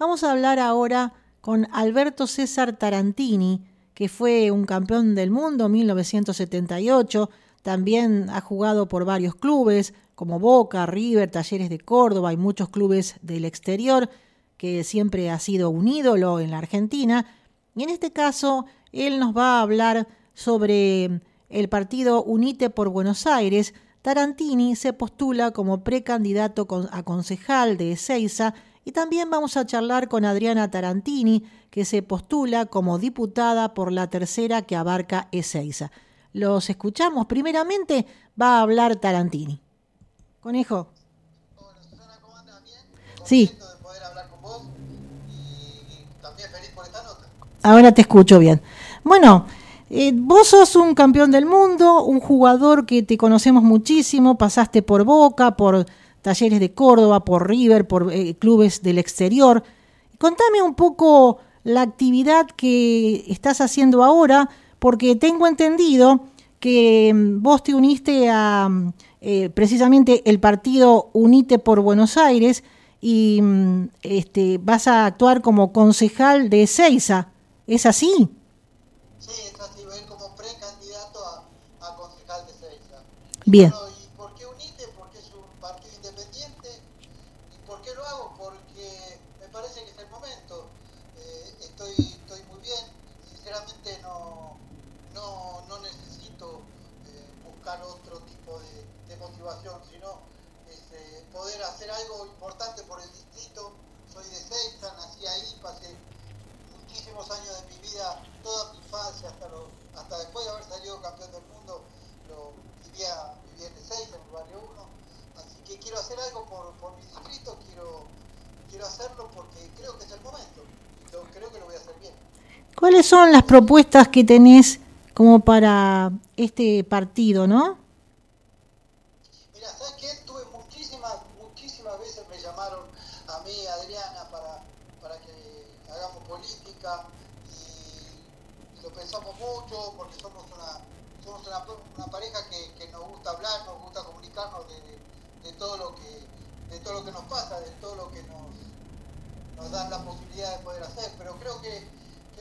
Vamos a hablar ahora con Alberto César Tarantini, que fue un campeón del mundo en 1978, también ha jugado por varios clubes como Boca, River, Talleres de Córdoba y muchos clubes del exterior, que siempre ha sido un ídolo en la Argentina. Y en este caso, él nos va a hablar sobre el partido Unite por Buenos Aires. Tarantini se postula como precandidato a concejal de Ezeiza y también vamos a charlar con Adriana Tarantini, que se postula como diputada por la tercera que abarca Ezeiza. Los escuchamos. Primeramente va a hablar Tarantini. Conejo. Hola, Susana. ¿Bien? Sí. Y también feliz por esta nota. Ahora te escucho bien. Bueno, eh, vos sos un campeón del mundo, un jugador que te conocemos muchísimo, pasaste por Boca, por Talleres de Córdoba, por River, por eh, clubes del exterior. Contame un poco la actividad que estás haciendo ahora, porque tengo entendido que mm, vos te uniste a mm, eh, precisamente el partido Unite por Buenos Aires y mm, este, vas a actuar como concejal de Ezeiza. ¿Es así? Sí, es así, voy como precandidato a, a concejal de Ezeiza. Bien. ¿Cuáles son las propuestas que tenés como para este partido, no? Mira, ¿sabes qué? Tuve muchísimas, muchísimas veces me llamaron a mí, Adriana, para, para que hagamos política y lo pensamos mucho porque somos una, somos una, una pareja que, que, nos gusta hablar, nos gusta comunicarnos de, de, todo lo que de todo lo que nos pasa, de todo lo que nos, nos dan la posibilidad de poder hacer, pero creo que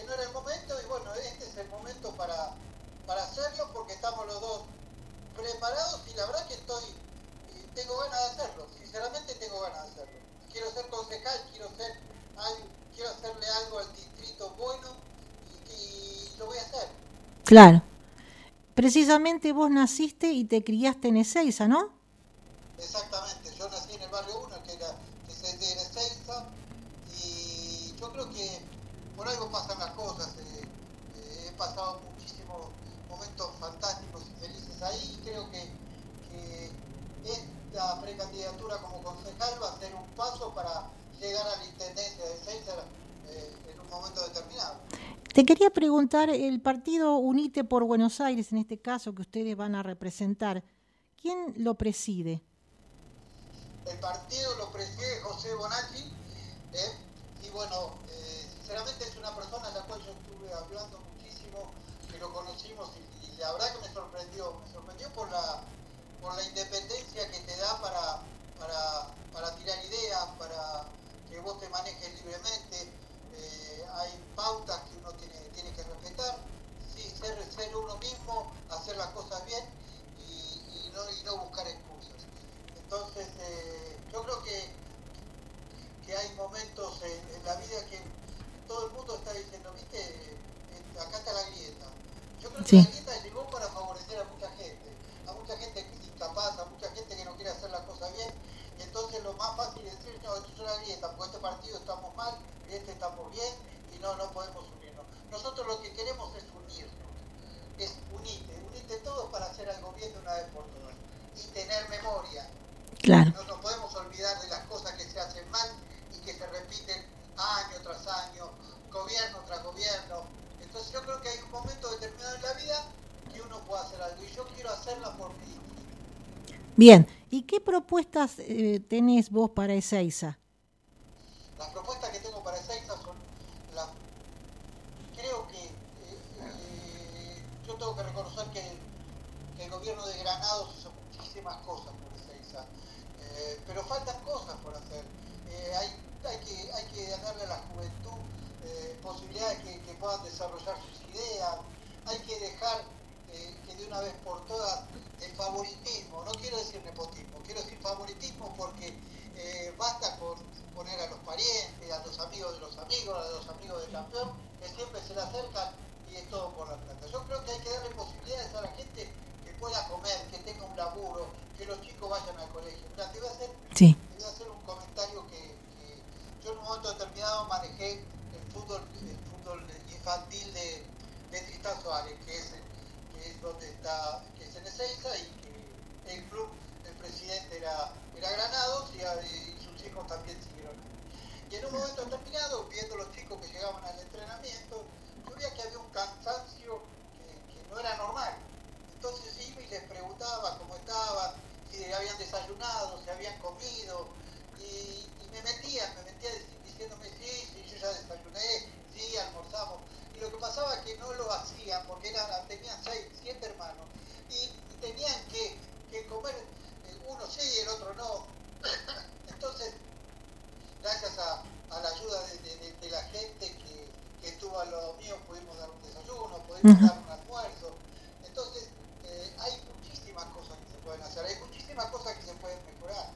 no era el momento y bueno, este es el momento para, para hacerlo porque estamos los dos preparados y la verdad que estoy, eh, tengo ganas de hacerlo, sinceramente tengo ganas de hacerlo. Quiero ser concejal, quiero ser quiero hacerle algo al distrito bueno y, lo voy a hacer. Claro. Precisamente vos naciste y te criaste en Ezeiza, ¿no? Precandidatura como concejal va a ser un paso para llegar a la intendencia de César eh, en un momento determinado. Te quería preguntar, el partido Unite por Buenos Aires, en este caso que ustedes van a representar, ¿quién lo preside? El partido lo preside José Bonacci, y bueno, sinceramente es una persona a la cual yo estuve hablando muchísimo, que lo conocimos y, la verdad que me sorprendió, me sorprendió por la, por la independencia yo quiero hacerla por mí. Bien, ¿y qué propuestas eh, tenés vos para Ezeiza? Las propuestas que tengo para Ezeiza son las... Creo que eh, eh, yo tengo que reconocer que el, gobierno de Granados hizo muchísimas cosas por Ezeiza, eh, pero faltan cosas por hacer. hay, que, hay que darle a la juventud posibilidades que, que, puedan desarrollar sus ideas, hay que dejar de una vez por todas el favoritismo, no quiero decir nepotismo, quiero decir favoritismo porque eh, basta con poner a los parientes, a los amigos de los amigos, a los amigos del campeón, que siempre se le acercan y es todo por la plata. Yo creo que hay que darle posibilidades a la gente que pueda comer, que tenga un laburo, que los chicos vayan al colegio. Mira, te voy a hacer, te voy a hacer un comentario que, yo en un momento determinado manejé el fútbol, infantil de, de Tristán Suárez, que es el que es donde está, que es en Ezeiza y que el club, el presidente era, era Granados y, y sus hijos también siguieron. Y en un momento determinado, viendo los chicos que llegaban al entrenamiento, yo veía que había un cansancio que, no era normal. Entonces iba y les preguntaba cómo estaban, si habían desayunado, si habían comido, y, me metían, me metía diciéndome, sí, sí, yo ya desayuné, sí, almorzamos. Y lo que pasaba es que no lo hacían porque era, tenían seis, siete hermanos, y, tenían que, que comer, eh, uno sí y el otro no. Entonces, gracias a, a la ayuda de, de, de, la gente que, que estuvo a lo mío, pudimos dar un desayuno, pudimos dar un almuerzo. Entonces, eh, hay muchísimas cosas que se pueden hacer, hay muchísimas cosas que se pueden mejorar.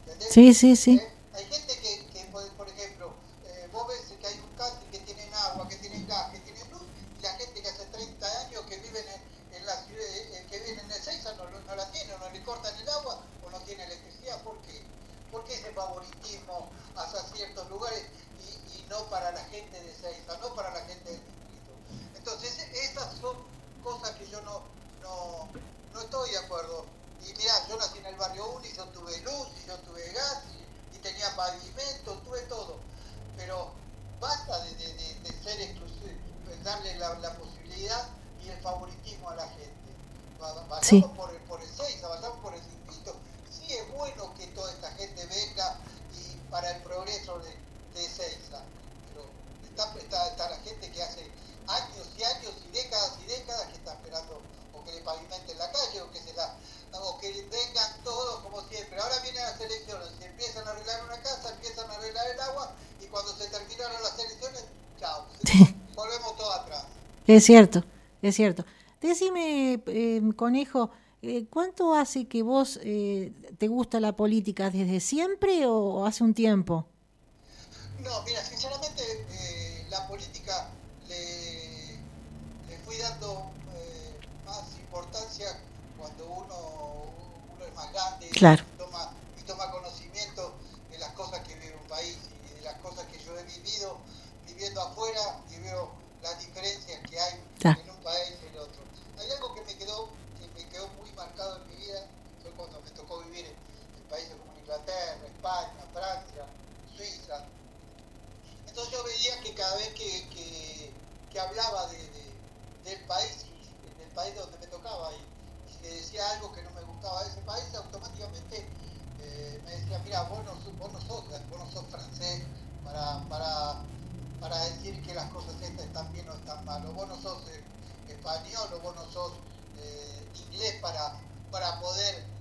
¿Entendés? Sí, sí, sí. ¿Eh? Hay gente que, que, por ejemplo, eh, vos ves que hay un country que tienen agua, que tienen gas, que tienen luz, y la gente que hace 30 años que viven en, en la ciudad, eh, que viven en el Seiza no, no, la tiene, o no le cortan el agua, o no tiene electricidad. ¿Por qué? ¿Por qué ese favoritismo hacia ciertos lugares y, y no para la gente de Seiza, no para la gente del distrito? Entonces, esas son cosas que yo no, no, no estoy de acuerdo. Y mirá, yo nací en el barrio 1 y yo tuve luz, y yo tuve gas, y, y tenía pavimento, tuve todo. Pero basta de, de, de, de ser exclusivo, darle la, la, posibilidad y el favoritismo a la gente. Vayamos sí. por, el, por el 6, vayamos por el distrito. Sí es bueno que toda esta gente venga y para el progreso de, de Seiza, pero está, está, está la gente que hace años y años y décadas y décadas que está esperando o que le pavimenten la calle o que se la o que vengan todos como siempre. Ahora vienen las elecciones, se empiezan a arreglar una casa, empiezan a arreglar el agua y cuando se terminaron las elecciones, chao, sí. volvemos todo atrás. Es cierto, es cierto. Decime, eh, conejo, eh, ¿cuánto hace que vos eh, te gusta la política? ¿Desde siempre o hace un tiempo? No, mira, sinceramente eh, la política le, le fui dando eh, más importancia cuando uno, uno es más grande claro. y, toma, y toma conocimiento de las cosas que vive un país y de las cosas que yo he vivido viviendo afuera y veo las diferencias que hay claro. en un país y en otro. Hay algo que me quedó, que me quedó muy marcado en mi vida, fue cuando me tocó vivir en, en países como Inglaterra, España, Francia, Suiza. Entonces yo veía que cada vez que, que, que hablaba de, de, del país, del país donde me tocaba, y, y le decía algo que no me gustaba de ese país, automáticamente eh, me decía, mira, vos no, vos no sos, vos no sos francés para, para, para decir que las cosas estas están bien o están mal, o vos no sos eh, español, o vos no sos eh, inglés para, para poder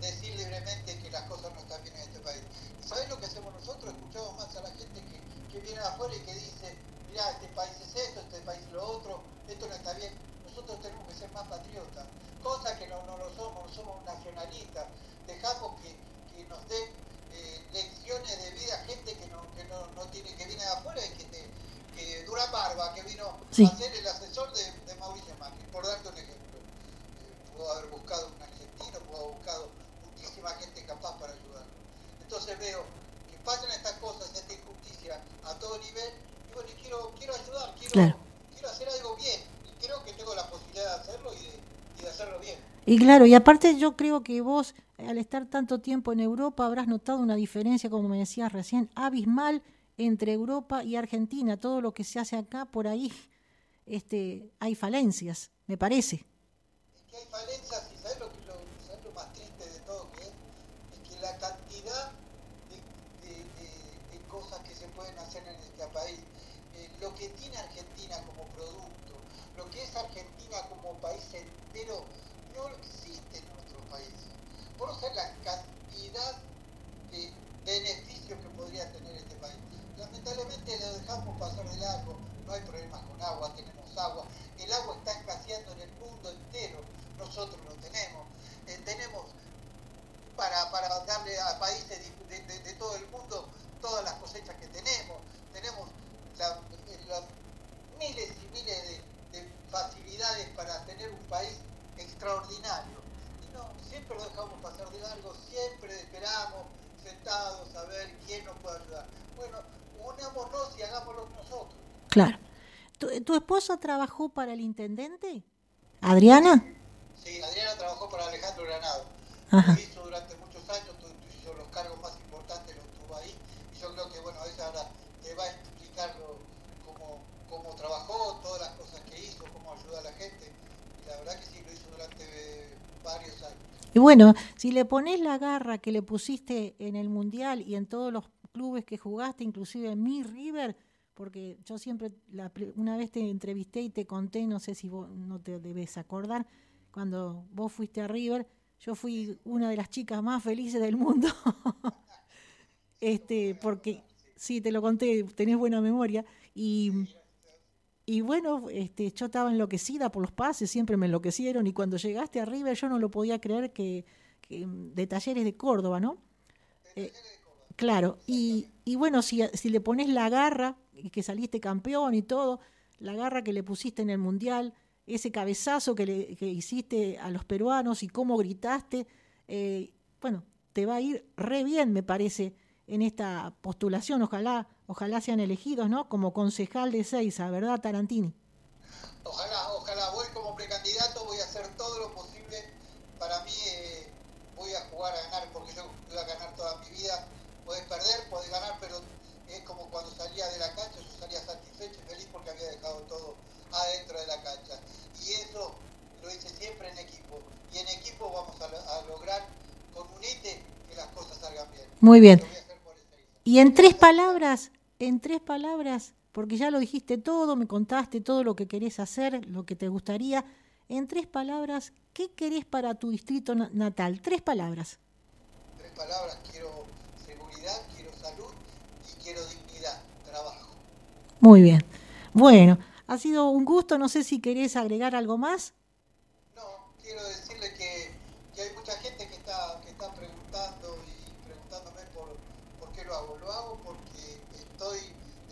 decir libremente que las cosas no están bien en este país. ¿Y sabés lo que hacemos nosotros? Escuchamos más a la gente que, que viene afuera y que dice, mira, este país es esto, este país es lo otro, esto no está bien. Nosotros tenemos que ser más patriotas, cosa que no, no lo somos, no somos nacionalistas. Dejamos que, que nos den eh, lecciones de vida gente que no, que no, no tiene, que viene de afuera y que te, que dura barba, que vino sí. a ser el asesor de, de Mauricio Macri, por darte un ejemplo. Eh, pudo haber buscado un argentino, pudo haber buscado muchísima gente capaz para ayudarlo. Entonces veo que pasan estas cosas, esta injusticia a todo nivel, quiero, quiero ayudar, quiero, claro. quiero hacer algo bien, y creo que tengo la posibilidad de hacerlo y de, y de hacerlo bien. Y claro, y aparte yo creo que vos, al estar tanto tiempo en Europa, habrás notado una diferencia, como me decías recién, abismal entre Europa y Argentina. Todo lo que se hace acá, por ahí, este, hay falencias, me parece. Es que hay falencias, extranjero no existe en nuestro país. Por eso la cantidad de beneficios que podría tener este país. Lamentablemente lo dejamos pasar de largo, no hay problemas con agua, tenemos agua. El agua está escaseando en el mundo entero, nosotros lo tenemos. Eh, tenemos para, para, darle a países de, todo el mundo todas las cosechas que tenemos. Tenemos las eh, miles y miles de facilidades para tener un país extraordinario. Y no, siempre lo dejamos pasar de largo, siempre esperamos sentados a ver quién nos puede ayudar. Bueno, unámonos y hagámoslo nosotros. Claro. ¿Tu, esposa trabajó para el intendente? ¿Adriana? Sí, Adriana trabajó para Alejandro Granado. Lo hizo durante muchos años, hizo los cargos más importantes, los tuvo ahí. Y yo creo que, bueno, ella ahora te va a explicar cómo, cómo trabajó, todas las cosas que hizo, cómo ayuda a la gente. La verdad que sí, lo hizo durante varios años. Y bueno, si le pones la garra que le pusiste en el Mundial y en todos los clubes que jugaste, inclusive en mi River, porque yo siempre, la, una vez te entrevisté y te conté, no sé si vos no te debes acordar, cuando vos fuiste a River, yo fui una de las chicas más felices del mundo, este, porque sí, te lo conté, tenés buena memoria, y, y bueno, este, yo estaba enloquecida por los pases, siempre me enloquecieron, y cuando llegaste a River yo no lo podía creer que, de Talleres de Córdoba, ¿no? Eh, claro, y, y bueno, si, si le pones la garra, que saliste campeón y todo, la garra que le pusiste en el Mundial, ese cabezazo que, le, que hiciste a los peruanos y cómo gritaste, eh, bueno, te va a ir re bien, me parece, en esta postulación. Ojalá, ojalá sean elegidos, ¿no? Como concejal de Seiza, ¿verdad, Tarantini? Ojalá, ojalá. Voy como precandidato, voy a hacer todo lo posible. Para mí, eh, voy a jugar a ganar, porque yo voy a ganar toda mi vida. Puedes perder, puedes ganar, pero es como cuando salía de la cancha, yo salía satisfecho y feliz porque había dejado todo adentro de la cancha. Y eso lo hice siempre en equipo. Y en equipo vamos a, lograr con UNITE que las cosas salgan bien. Muy bien. Y en tres palabras, en tres palabras, porque ya lo dijiste todo, me contaste todo lo que querés hacer, lo que te gustaría. En tres palabras, ¿qué querés para tu distrito natal? Tres palabras. Tres palabras, quiero seguridad, quiero salud y quiero dignidad, trabajo. Muy bien. Bueno, ha sido un gusto, no sé si querés agregar algo más. No, quiero decirle que, que hay mucha gente que está, que está preguntando y preguntándome por, por qué lo hago. Lo hago porque estoy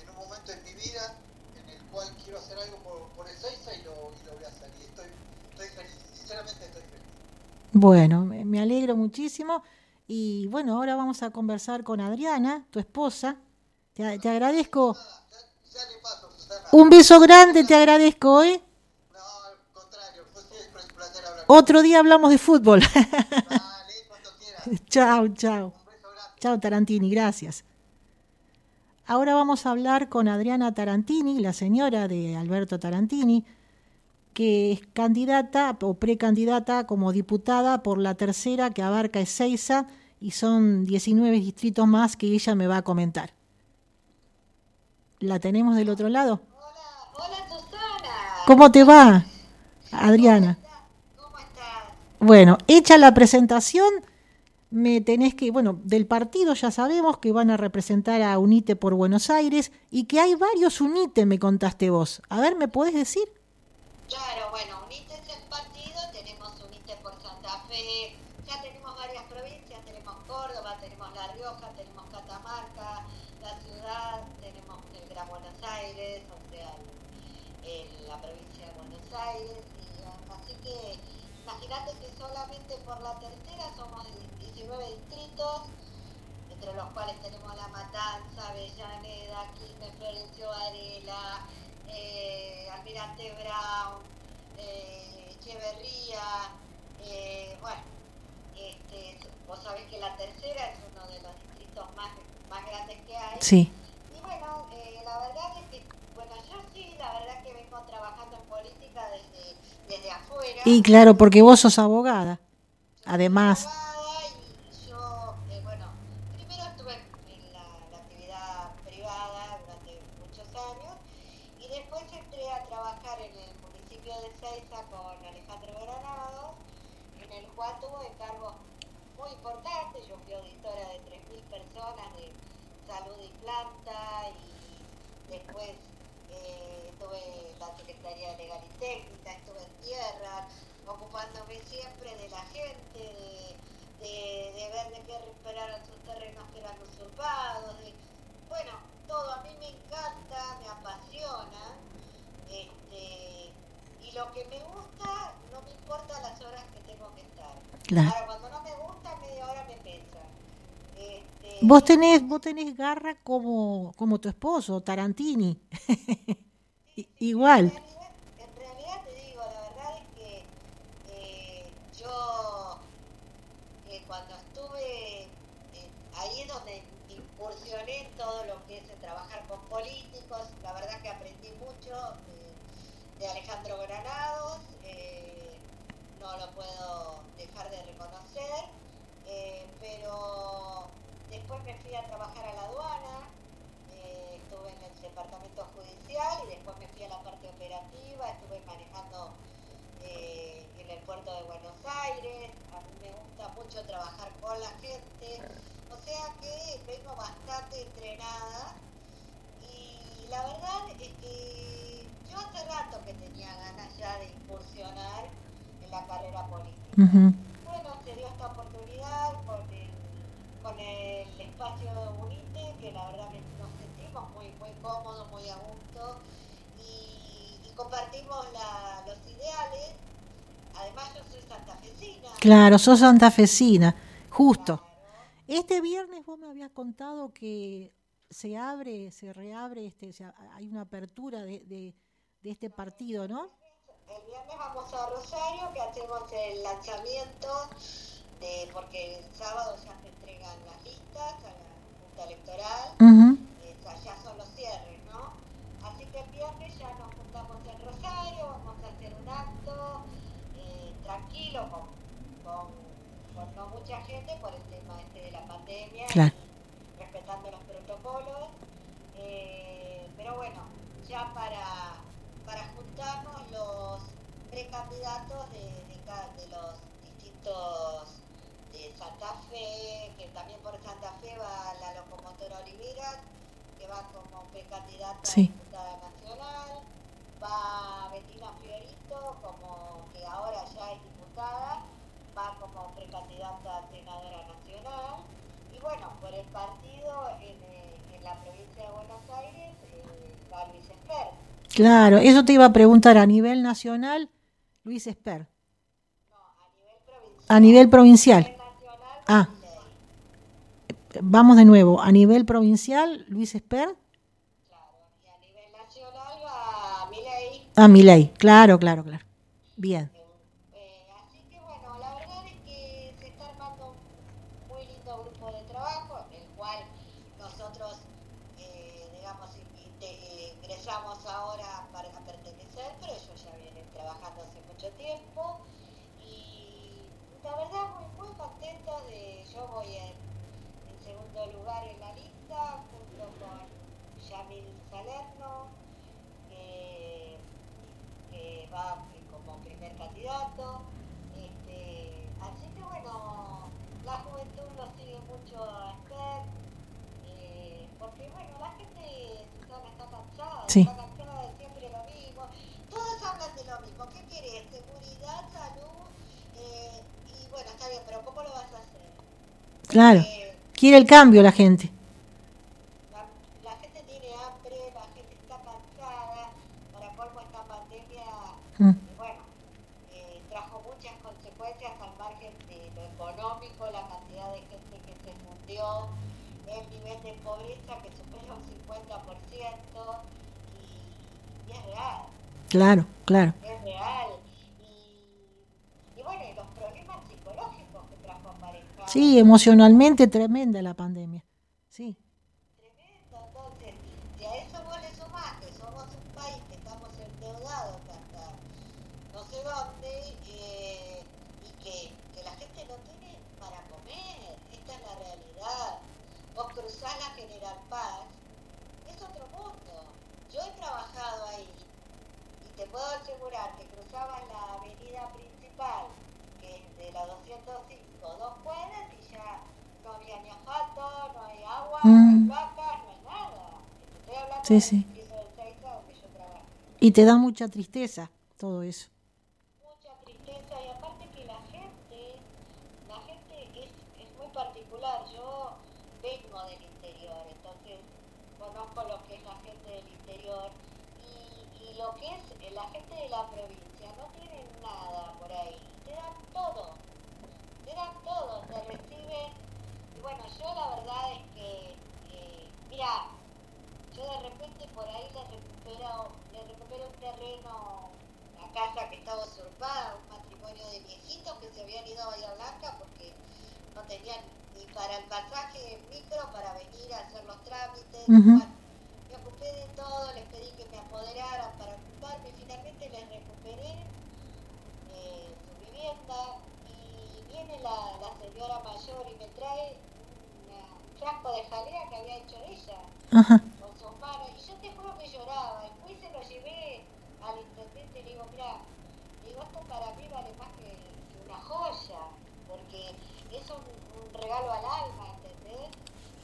en un momento en mi vida en el cual quiero hacer algo por, por el Seiza y lo, y lo voy a hacer. Y estoy, estoy feliz, sinceramente estoy feliz. Bueno, me alegro muchísimo. Y bueno, ahora vamos a conversar con Adriana, tu esposa. Te, agradezco. Un beso grande, te agradezco, ¿eh? No, al contrario. Otro día hablamos de fútbol. Chao, chao. Chao, Tarantini, gracias. Ahora vamos a hablar con Adriana Tarantini, la señora de Alberto Tarantini, que es candidata o precandidata como diputada por la tercera que abarca Ezeiza y son 19 distritos más que ella me va a comentar. ¿La tenemos del otro lado? Hola, Susana. ¿Cómo te va, Adriana? ¿Cómo estás? Bueno, hecha la presentación, me tenés que, bueno, del partido ya sabemos que van a representar a UNITE por Buenos Aires y que hay varios UNITE, me contaste vos. A ver, ¿me podés decir? Bueno, UNITE es el partido, tenemos UNITE por Santa Fe, ya tenemos varias provincias, tenemos Córdoba, tenemos La Rioja, tenemos Catamarca, la ciudad, tenemos el Gran Buenos Aires, en la provincia de Buenos Aires. Así que imagínate que solamente por la tercera somos 19 distritos, entre los cuales tenemos La Matanza, Avellaneda, Quilmes, Florencio Varela, eh, Almirante Brown, eh, Echeverría, eh, bueno, este, vos sabés que la tercera es uno de los distritos más, más grandes que hay. Sí. Y bueno, eh, la verdad es que bueno, yo sí, la verdad que vengo trabajando en política desde, desde afuera. Y claro, porque vos sos abogada, además. Y después entré a trabajar en el municipio de Seiza con Alejandro Granado, en el cual tuve cargos muy importantes. Yo fui auditora de 3.000 personas de salud y planta y después eh, estuve en la Secretaría Legal y Técnica, estuve en tierra, ocupándome siempre de la gente, de, de, ver de qué recuperaran sus terrenos que eran usurpados, bueno, todo a mí me encanta, me apasiona, este, y lo que me gusta, no me importa las horas que tengo que estar. Claro. Ahora, cuando no me gusta, media hora me pesa. Este, Vos tenés, vos tenés garra como, como tu esposo, Tarantini. Igual. En realidad, en realidad te digo, la verdad es que eh, yo eh, cuando estuve ahí es donde incursioné todo lo que es trabajar con políticos, la verdad que aprendí mucho de, Alejandro Granados, eh, no lo puedo dejar de reconocer, eh, pero después me fui a trabajar a la aduana, eh, estuve en el departamento judicial y después me fui a la parte operativa, estuve manejando en el puerto de Buenos Aires, a mí me gusta mucho trabajar con la gente, o sea que vengo bastante entrenada y la verdad es que yo hace rato que tenía ganas ya de incursionar en la carrera política. Bueno, se dio esta oportunidad con el, con el espacio UNITE, que la verdad que nos sentimos muy, muy cómodos, muy a gusto y, y compartimos la- los ideales. Además, yo soy santafesina. Claro, sos santafesina, justo. Este viernes vos me habías contado que se abre, se reabre, este, se- hay una apertura de, de, de este partido, ¿no? El viernes vamos a Rosario, que hacemos el lanzamiento, de, porque el sábado ya se entregan las listas a la Junta Electoral. Eh, ya, ya son los cierres, ¿no? Así que el viernes ya nos juntamos en Rosario, vamos a hacer un acto eh, tranquilo, con, con, no mucha gente por el tema este de la pandemia, Claro. y respetando los protocolos. Eh, pero bueno, ya para, para juntarnos los precandidatos de, de, cada- de los distintos de Santa Fe, que también por Santa Fe va la locomotora Olivera, que va como precandidata Sí. a diputada nacional, va Bettina Fiorito, como que ahora ya es diputada, va como precandidata a senadora nacional, y bueno, por el partido en, eh, en la provincia de Buenos Aires eh, va Luis Esper. Claro, eso te iba a preguntar a nivel nacional, Luis Esper. No, a nivel provincial. A nivel A provincial. nivel nacional, Ah. Vamos de nuevo, a nivel provincial, Luis Esper. Claro, y a nivel nacional va Milei. Ah, Milei, claro, claro, claro. Bien. Eh, así que bueno, la verdad es que se está armando un muy lindo grupo de trabajo, en el cual nosotros, eh, digamos, in- inte- eh, ingresamos ahora para pertenecer, pero ellos ya vienen trabajando hace mucho tiempo. Y la verdad, muy, muy contenta de. Yo voy en, en segundo lugar en la lista, junto con Yamil Salerno, que que va eh, como primer candidato. Este, así que bueno, la juventud lo sigue mucho a Esther, eh, porque bueno, la gente Susana, está cansada, Sí. está cansada de siempre lo mismo. Todos hablan de lo mismo. ¿Qué querés? Seguridad, salud. eh, y bueno, está bien, pero ¿cómo lo vas a hacer? Claro. Eh, Quiere el cambio la gente. la, la gente tiene hambre, la gente está cansada, para colmo esta pandemia, Mm. eh, bueno, eh, trajo muchas consecuencias al margen de lo económico, la cantidad de gente que se fundió, el nivel de pobreza que supera un 50% y, y es real, Claro, claro. es real. Y, y bueno, y los problemas psicológicos que trajo aparejados. Sí, emocionalmente tremenda la pandemia. Sí, Tremendo, entonces, si a eso vos le sumás que somos un país que estamos endeudados hasta no sé dónde eh, y que, que la gente no tiene para comer, esta es la realidad. Vos cruzás la General Paz, es otro mundo. Yo he trabajado ahí y te puedo asegurar que cruzabas la avenida principal, que es de la 205, dos cuadras y ya no había ni asfalto, no hay agua, no hay Mm. vacas, no hay nada. Estoy hablando Sí, del sí. piso del Seiza donde yo trabajo. y te da mucha tristeza todo eso. Mucha tristeza y aparte que la gente, la gente es, es muy particular. Yo vengo del interior, entonces conozco lo que es la gente del interior y, y lo que es eh, la gente de la provincia no tienen nada por ahí, te dan todo, te dan todo, te reciben. Y bueno, yo la verdad es que, eh, mira, yo de repente por ahí le recupero, le recupero un terreno, la casa que estaba usurpada, un matrimonio de viejitos que se habían ido a Bahía Blanca porque no tenían ni para el pasaje en micro para venir a hacer los trámites. Bueno, me ocupé de todo, les pedí que me apoderaran para ocuparme, finalmente les recuperé y viene la, la, señora mayor y me trae un frasco de jalea que había hecho ella Ajá. con sus manos y yo te juro que lloraba, después se lo llevé al intendente y le digo, mira, digo, esto para mí vale más que, que una joya, porque es un, un regalo al alma, ¿entendés?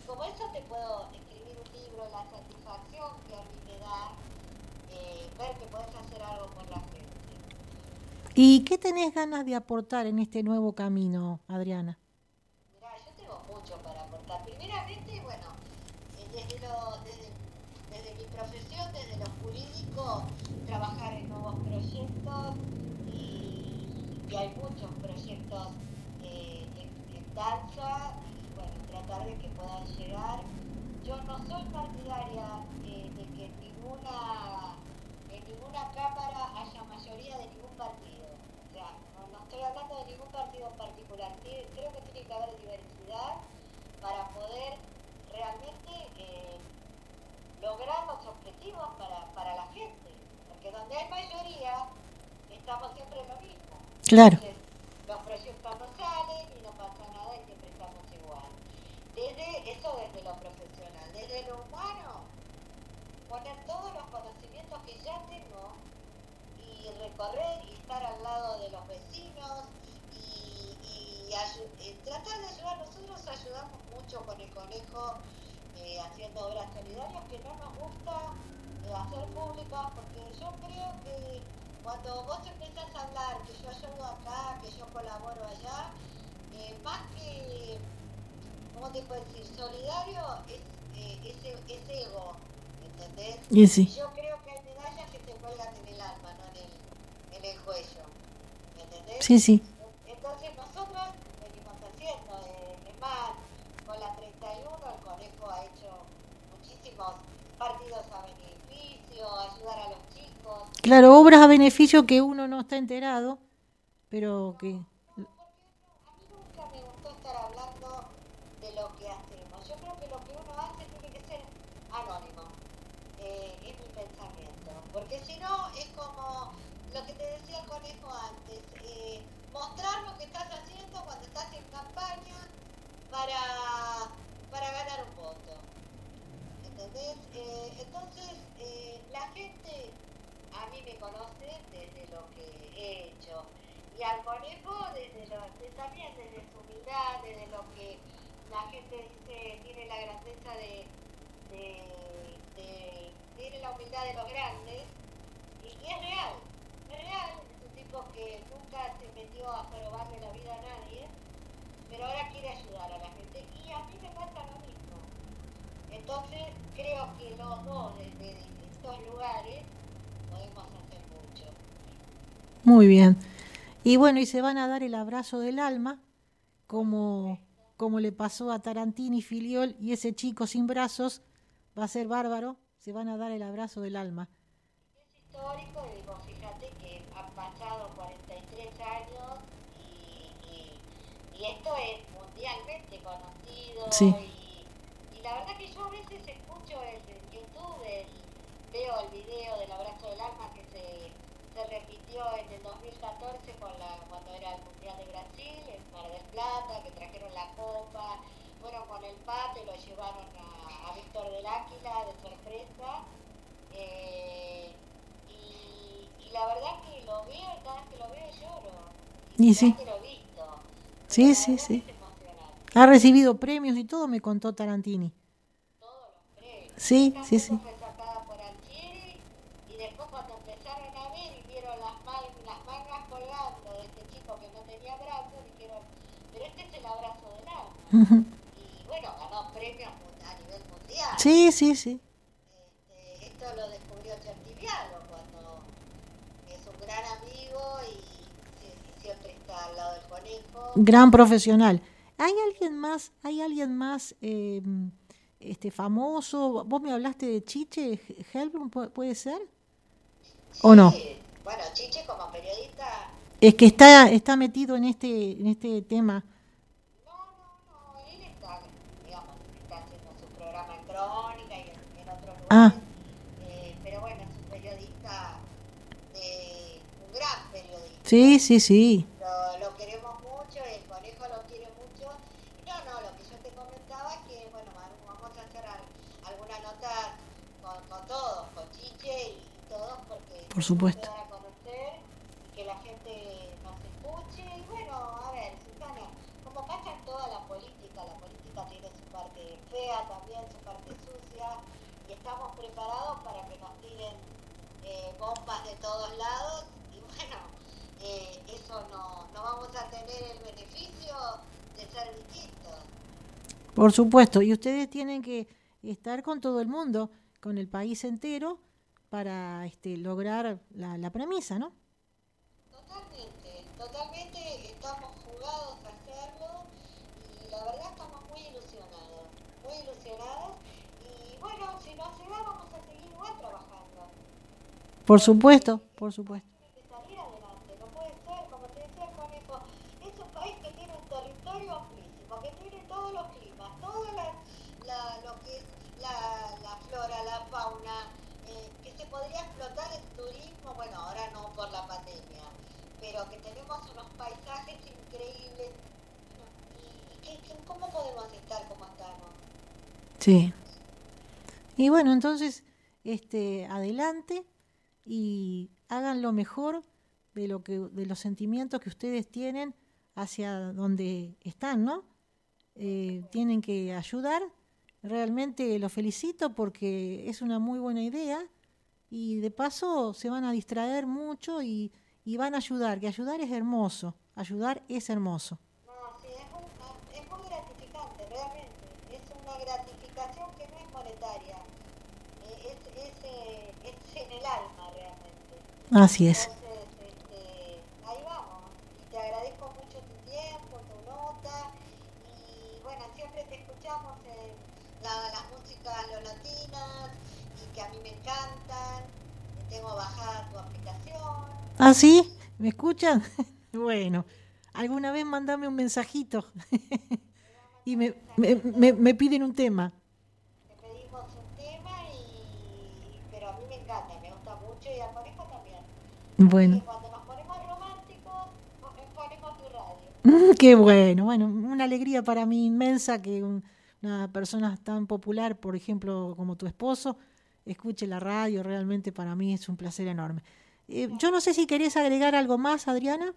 Como eso te puedo escribir un libro, la satisfacción que a mí me da eh, ver que puedes hacer algo por la gente. ¿Y qué tenés ganas de aportar en este nuevo camino, Adriana? Mira, yo tengo mucho para aportar. Primeramente, bueno, eh, desde, lo, desde, desde mi profesión, desde lo jurídico, trabajar en nuevos proyectos y, y hay muchos proyectos eh, en, en danza y bueno, tratar de que puedan llegar. Yo no soy partidaria eh, de que en ninguna, en ninguna cámara haya mayoría de ningún partido. O sea, no, no estoy hablando de ningún partido en particular. Creo que tiene que haber diversidad para poder realmente eh, lograr los objetivos para, para la gente. Porque donde hay mayoría, estamos siempre en lo mismo. Claro. Entonces, los proyectos no salen y no pasa nada y siempre estamos igual. Desde eso desde lo profesional, desde lo humano, poner todos los conocimientos que ya tengo y recorrer y estar al lado de los vecinos y, eh, tratar de ayudar. Nosotros ayudamos mucho con el conejo eh, haciendo obras solidarias que no nos gusta eh, hacer públicas porque yo creo que cuando vos empezás a hablar que yo ayudo acá, que yo colaboro allá, eh, más que, ¿cómo te puedo decir? Solidario es, ego, ¿entendés? Y sí. Yo creo que hay que se cuelgan en el alma, no en el, en el cuello, ¿me entendés? Sí, sí. Entonces nosotros venimos haciendo, eh, es más, con la 31 el conejo ha hecho muchísimos partidos a beneficio, ayudar a los chicos. Claro, obras a beneficio que uno no está enterado, pero que... No, porque no, a mí nunca me gustó estar hablando de lo que hacemos. Yo creo que lo que uno hace tiene que ser anónimo. Eh, es mi pensamiento. Porque si no, es como lo que te decía el conejo antes. eh, mostrar lo que estás haciendo cuando estás en campaña para, para ganar un voto. ¿Entendés? Eh, entonces, eh, la gente a mí me conoce desde lo que he hecho. Y al conejo desde lo, también desde su humildad, desde lo que la gente dice, tiene la grandeza de, tiene la humildad de los grandes, y es real, real, es un tipo que nunca se metió a jorobarle la vida a nadie, pero ahora quiere ayudar a la gente, y a mí me pasa lo mismo. Entonces creo que los dos desde distintos lugares podemos hacer mucho. Muy bien. Y bueno, y se van a dar el abrazo del alma, como, como le pasó a Tarantini, Filiol, y ese chico sin brazos va a ser bárbaro, se van a dar el abrazo del alma. Es histórico, digo, años y, y, y esto es mundialmente conocido. Sí. Y, y la verdad que yo a veces escucho en, YouTube, el- veo el video del abrazo del alma que se, se repitió en el 2014 con la, cuando era el Mundial de Brasil, en Mar del Plata, que trajeron la copa. Bueno, con el pate lo llevaron a, a Víctor del Águila de sorpresa. Eh, y, y la verdad que lo veo y cada vez que lo veo lloro. Y cada sí. que lo visto. Sí, sí, sí. Ha recibido premios y todo, me contó Tarantini. Todos los premios. Sí, sí, sí. fue sacada por Alfieri y después cuando empezaron a ver y vieron las, man- las mangas colgando de este chico que no tenía brazos, dijeron, pero este es el abrazo del alma. Ujú. Y bueno, ganó premios a nivel mundial. Sí, sí, sí. Este, esto lo descubrió Chertiviano cuando gran amigo y, siempre está al lado del conejo. Gran profesional. ¿Hay alguien más, hay alguien más eh, este famoso? Vos me hablaste de Chiche Helblum, ¿puede ser? ¿O no? Bueno, Chiche como periodista... Es que está, está metido en este, en este tema. No, no, no, él está, digamos, está haciendo su programa en Crónica y en, en otros lugares. Ah. Eh, pero bueno, es un periodista, de, un gran periodista. Sí, sí, sí. Lo, lo queremos mucho, el conejo lo quiere mucho. No, no, lo que yo te comentaba es que, bueno, vamos a hacer alguna nota con, con todos, con Chiche y todos, porque... Por supuesto. también su parte sucia y estamos preparados para que nos tiren eh, bombas de todos lados. Y bueno, eh, eso no, no vamos a tener el beneficio de ser distintos. Por supuesto, y ustedes tienen que estar con todo el mundo, con el país entero, para este, lograr la, la premisa, ¿no? Totalmente, totalmente estamos jugados a hacerlo y la verdad estamos muy ilusionados muy ilusionadas y bueno, si no se da vamos a seguir igual trabajando. Por supuesto, por supuesto. salir adelante, no puede ser, como te decía el conejo, es un país que tiene un territorio amplísimo, que tiene todos los climas, todo la, la, lo que es la, la flora, la fauna, eh, que se podría explotar el turismo, bueno, ahora no por la pandemia, que tenemos unos paisajes increíbles. ¿Y, y, y cómo podemos estar como estamos? Sí. Y bueno, entonces, este, adelante y hagan lo mejor de lo que, de los sentimientos que ustedes tienen hacia donde están, ¿no? Eh, tienen que ayudar. Realmente los felicito porque es una muy buena idea y de paso se van a distraer mucho y, y van a ayudar, que ayudar es hermoso, ayudar es hermoso. No, sí, es, es muy gratificante, realmente gratificación que no es monetaria, eh, es, es, eh, es, en el alma realmente. Así es. Entonces, este, ahí vamos. Y te agradezco mucho tu tiempo, tu nota. Y bueno, siempre te escuchamos en la, las músicas latinas y que a mí me encantan. Tengo bajada tu aplicación. ¿Ah, sí? ¿Me escuchan? bueno, alguna vez mandame un mensajito. y me, me, me, piden un tema. Te pedimos un tema, y, pero a mí me encanta, me gusta mucho y al también. Bueno. cuando nos ponemos románticos, ponemos tu radio. Qué bueno, bueno, una alegría para mí inmensa que una persona tan popular, por ejemplo, como tu esposo, escuche la radio, realmente para mí es un placer enorme. Eh, yo no sé si querés agregar algo más, Adriana.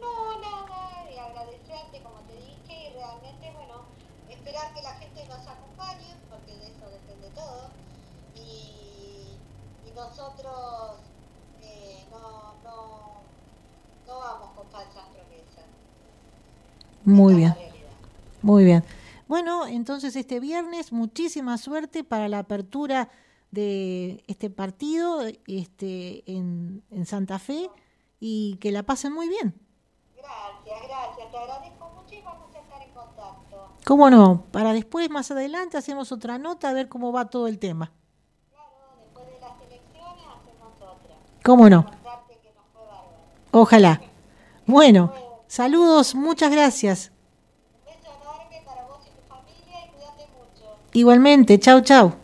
No, nada, y agradecerte, como te dije, y realmente, bueno, esperar que la gente nos acompañe, porque de eso depende todo, y, y nosotros eh, no, no, no vamos con falsas promesas. Muy bien, muy bien. Bueno, entonces este viernes muchísima suerte para la apertura de este partido este, en, en Santa Fe y que la pasen muy bien. Gracias, gracias. Te agradezco mucho y vamos a estar en contacto. ¿Cómo no? Para después, más adelante, hacemos otra nota a ver cómo va todo el tema. Claro, después de las elecciones hacemos otra. ¿Cómo no? Ojalá. Bueno, saludos, muchas gracias. Un beso enorme para vos y tu familia y cuídate mucho. Igualmente, chau, chau.